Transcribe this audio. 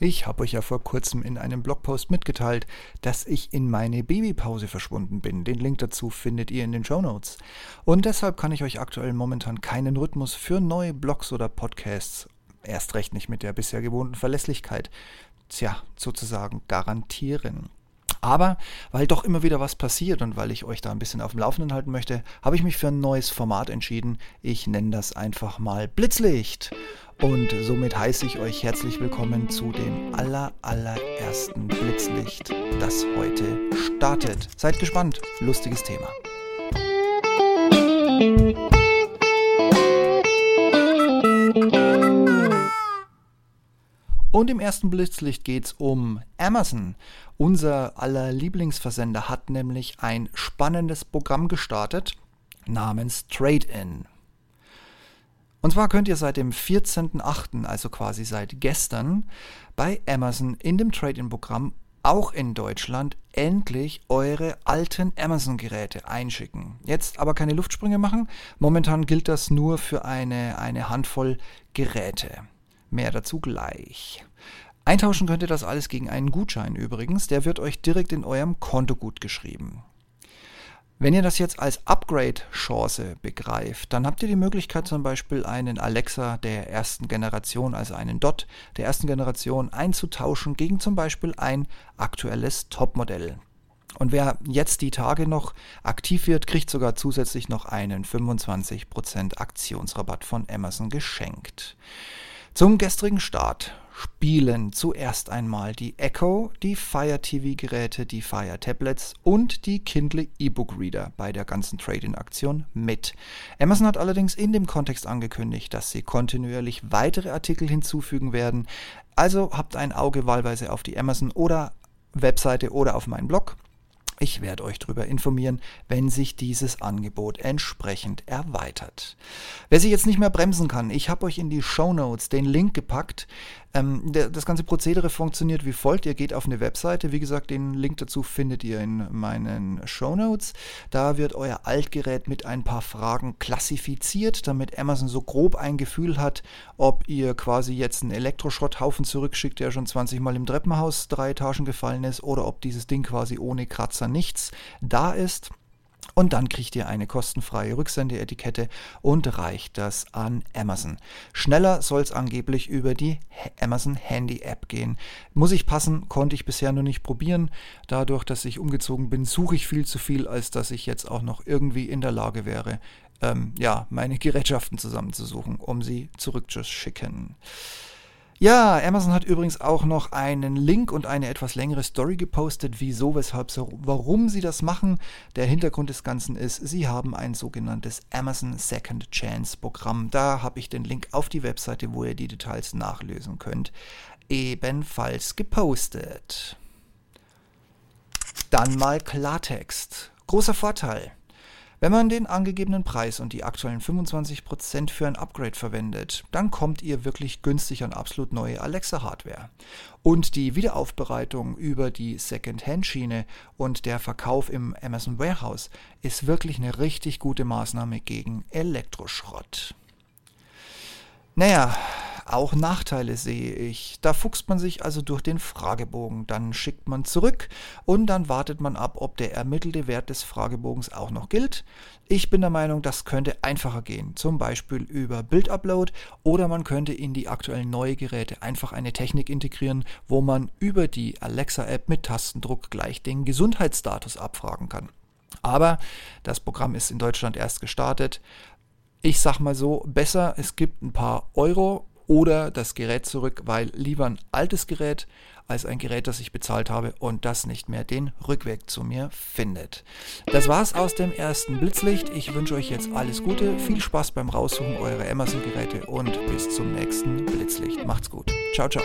Ich habe euch ja vor kurzem in einem Blogpost mitgeteilt, dass ich in meine Babypause verschwunden bin. Den Link dazu findet ihr in den Show Notes. Und deshalb kann ich euch aktuell momentan keinen Rhythmus für neue Blogs oder Podcasts, erst recht nicht mit der bisher gewohnten Verlässlichkeit, tja, sozusagen garantieren. Aber weil doch immer wieder was passiert und weil ich euch da ein bisschen auf dem Laufenden halten möchte, habe ich mich für ein neues Format entschieden. Ich nenne das einfach mal Blitzlicht. Und somit heiße ich euch herzlich willkommen zu dem aller, allerersten Blitzlicht, das heute startet. Seid gespannt, lustiges Thema. Und im ersten Blitzlicht geht es um Amazon. Unser aller Lieblingsversender hat nämlich ein spannendes Programm gestartet namens Trade-In. Und zwar könnt ihr seit dem 14.08., also quasi seit gestern, bei Amazon in dem Trade-in-Programm auch in Deutschland endlich eure alten Amazon-Geräte einschicken. Jetzt aber keine Luftsprünge machen. Momentan gilt das nur für eine, eine Handvoll Geräte. Mehr dazu gleich. Eintauschen könnt ihr das alles gegen einen Gutschein übrigens. Der wird euch direkt in eurem Konto gut geschrieben. Wenn ihr das jetzt als Upgrade-Chance begreift, dann habt ihr die Möglichkeit zum Beispiel einen Alexa der ersten Generation, also einen Dot der ersten Generation einzutauschen gegen zum Beispiel ein aktuelles Topmodell. Und wer jetzt die Tage noch aktiv wird, kriegt sogar zusätzlich noch einen 25% Aktionsrabatt von Amazon geschenkt. Zum gestrigen Start spielen zuerst einmal die Echo, die Fire TV-Geräte, die Fire Tablets und die Kindle E-Book Reader bei der ganzen Trade-in-Aktion mit. Amazon hat allerdings in dem Kontext angekündigt, dass sie kontinuierlich weitere Artikel hinzufügen werden. Also habt ein Auge wahlweise auf die Amazon oder Webseite oder auf meinen Blog. Ich werde euch darüber informieren, wenn sich dieses Angebot entsprechend erweitert. Wer sich jetzt nicht mehr bremsen kann, ich habe euch in die Show Notes den Link gepackt. Ähm, der, das ganze Prozedere funktioniert wie folgt. Ihr geht auf eine Webseite. Wie gesagt, den Link dazu findet ihr in meinen Show Notes. Da wird euer Altgerät mit ein paar Fragen klassifiziert, damit Amazon so grob ein Gefühl hat, ob ihr quasi jetzt einen Elektroschrotthaufen zurückschickt, der schon 20 Mal im Treppenhaus drei Etagen gefallen ist, oder ob dieses Ding quasi ohne Kratzer nichts da ist. Und dann kriegt ihr eine kostenfreie Rücksendeetikette und reicht das an Amazon. Schneller soll es angeblich über die Amazon Handy App gehen. Muss ich passen, konnte ich bisher nur nicht probieren. Dadurch, dass ich umgezogen bin, suche ich viel zu viel, als dass ich jetzt auch noch irgendwie in der Lage wäre, ähm, ja, meine Gerätschaften zusammenzusuchen, um sie zurückzuschicken. Ja, Amazon hat übrigens auch noch einen Link und eine etwas längere Story gepostet, wieso, weshalb, warum sie das machen. Der Hintergrund des Ganzen ist, sie haben ein sogenanntes Amazon Second Chance Programm. Da habe ich den Link auf die Webseite, wo ihr die Details nachlesen könnt, ebenfalls gepostet. Dann mal Klartext. Großer Vorteil. Wenn man den angegebenen Preis und die aktuellen 25% für ein Upgrade verwendet, dann kommt ihr wirklich günstig an absolut neue Alexa-Hardware. Und die Wiederaufbereitung über die Second-Hand-Schiene und der Verkauf im Amazon Warehouse ist wirklich eine richtig gute Maßnahme gegen Elektroschrott. Naja, auch Nachteile sehe ich. Da fuchst man sich also durch den Fragebogen, dann schickt man zurück und dann wartet man ab, ob der ermittelte Wert des Fragebogens auch noch gilt. Ich bin der Meinung, das könnte einfacher gehen, zum Beispiel über Bildupload oder man könnte in die aktuellen neue Geräte einfach eine Technik integrieren, wo man über die Alexa-App mit Tastendruck gleich den Gesundheitsstatus abfragen kann. Aber das Programm ist in Deutschland erst gestartet. Ich sag mal so, besser, es gibt ein paar Euro oder das Gerät zurück, weil lieber ein altes Gerät als ein Gerät, das ich bezahlt habe und das nicht mehr den Rückweg zu mir findet. Das war's aus dem ersten Blitzlicht. Ich wünsche euch jetzt alles Gute, viel Spaß beim Raussuchen eurer Amazon-Geräte und bis zum nächsten Blitzlicht. Macht's gut. Ciao, ciao.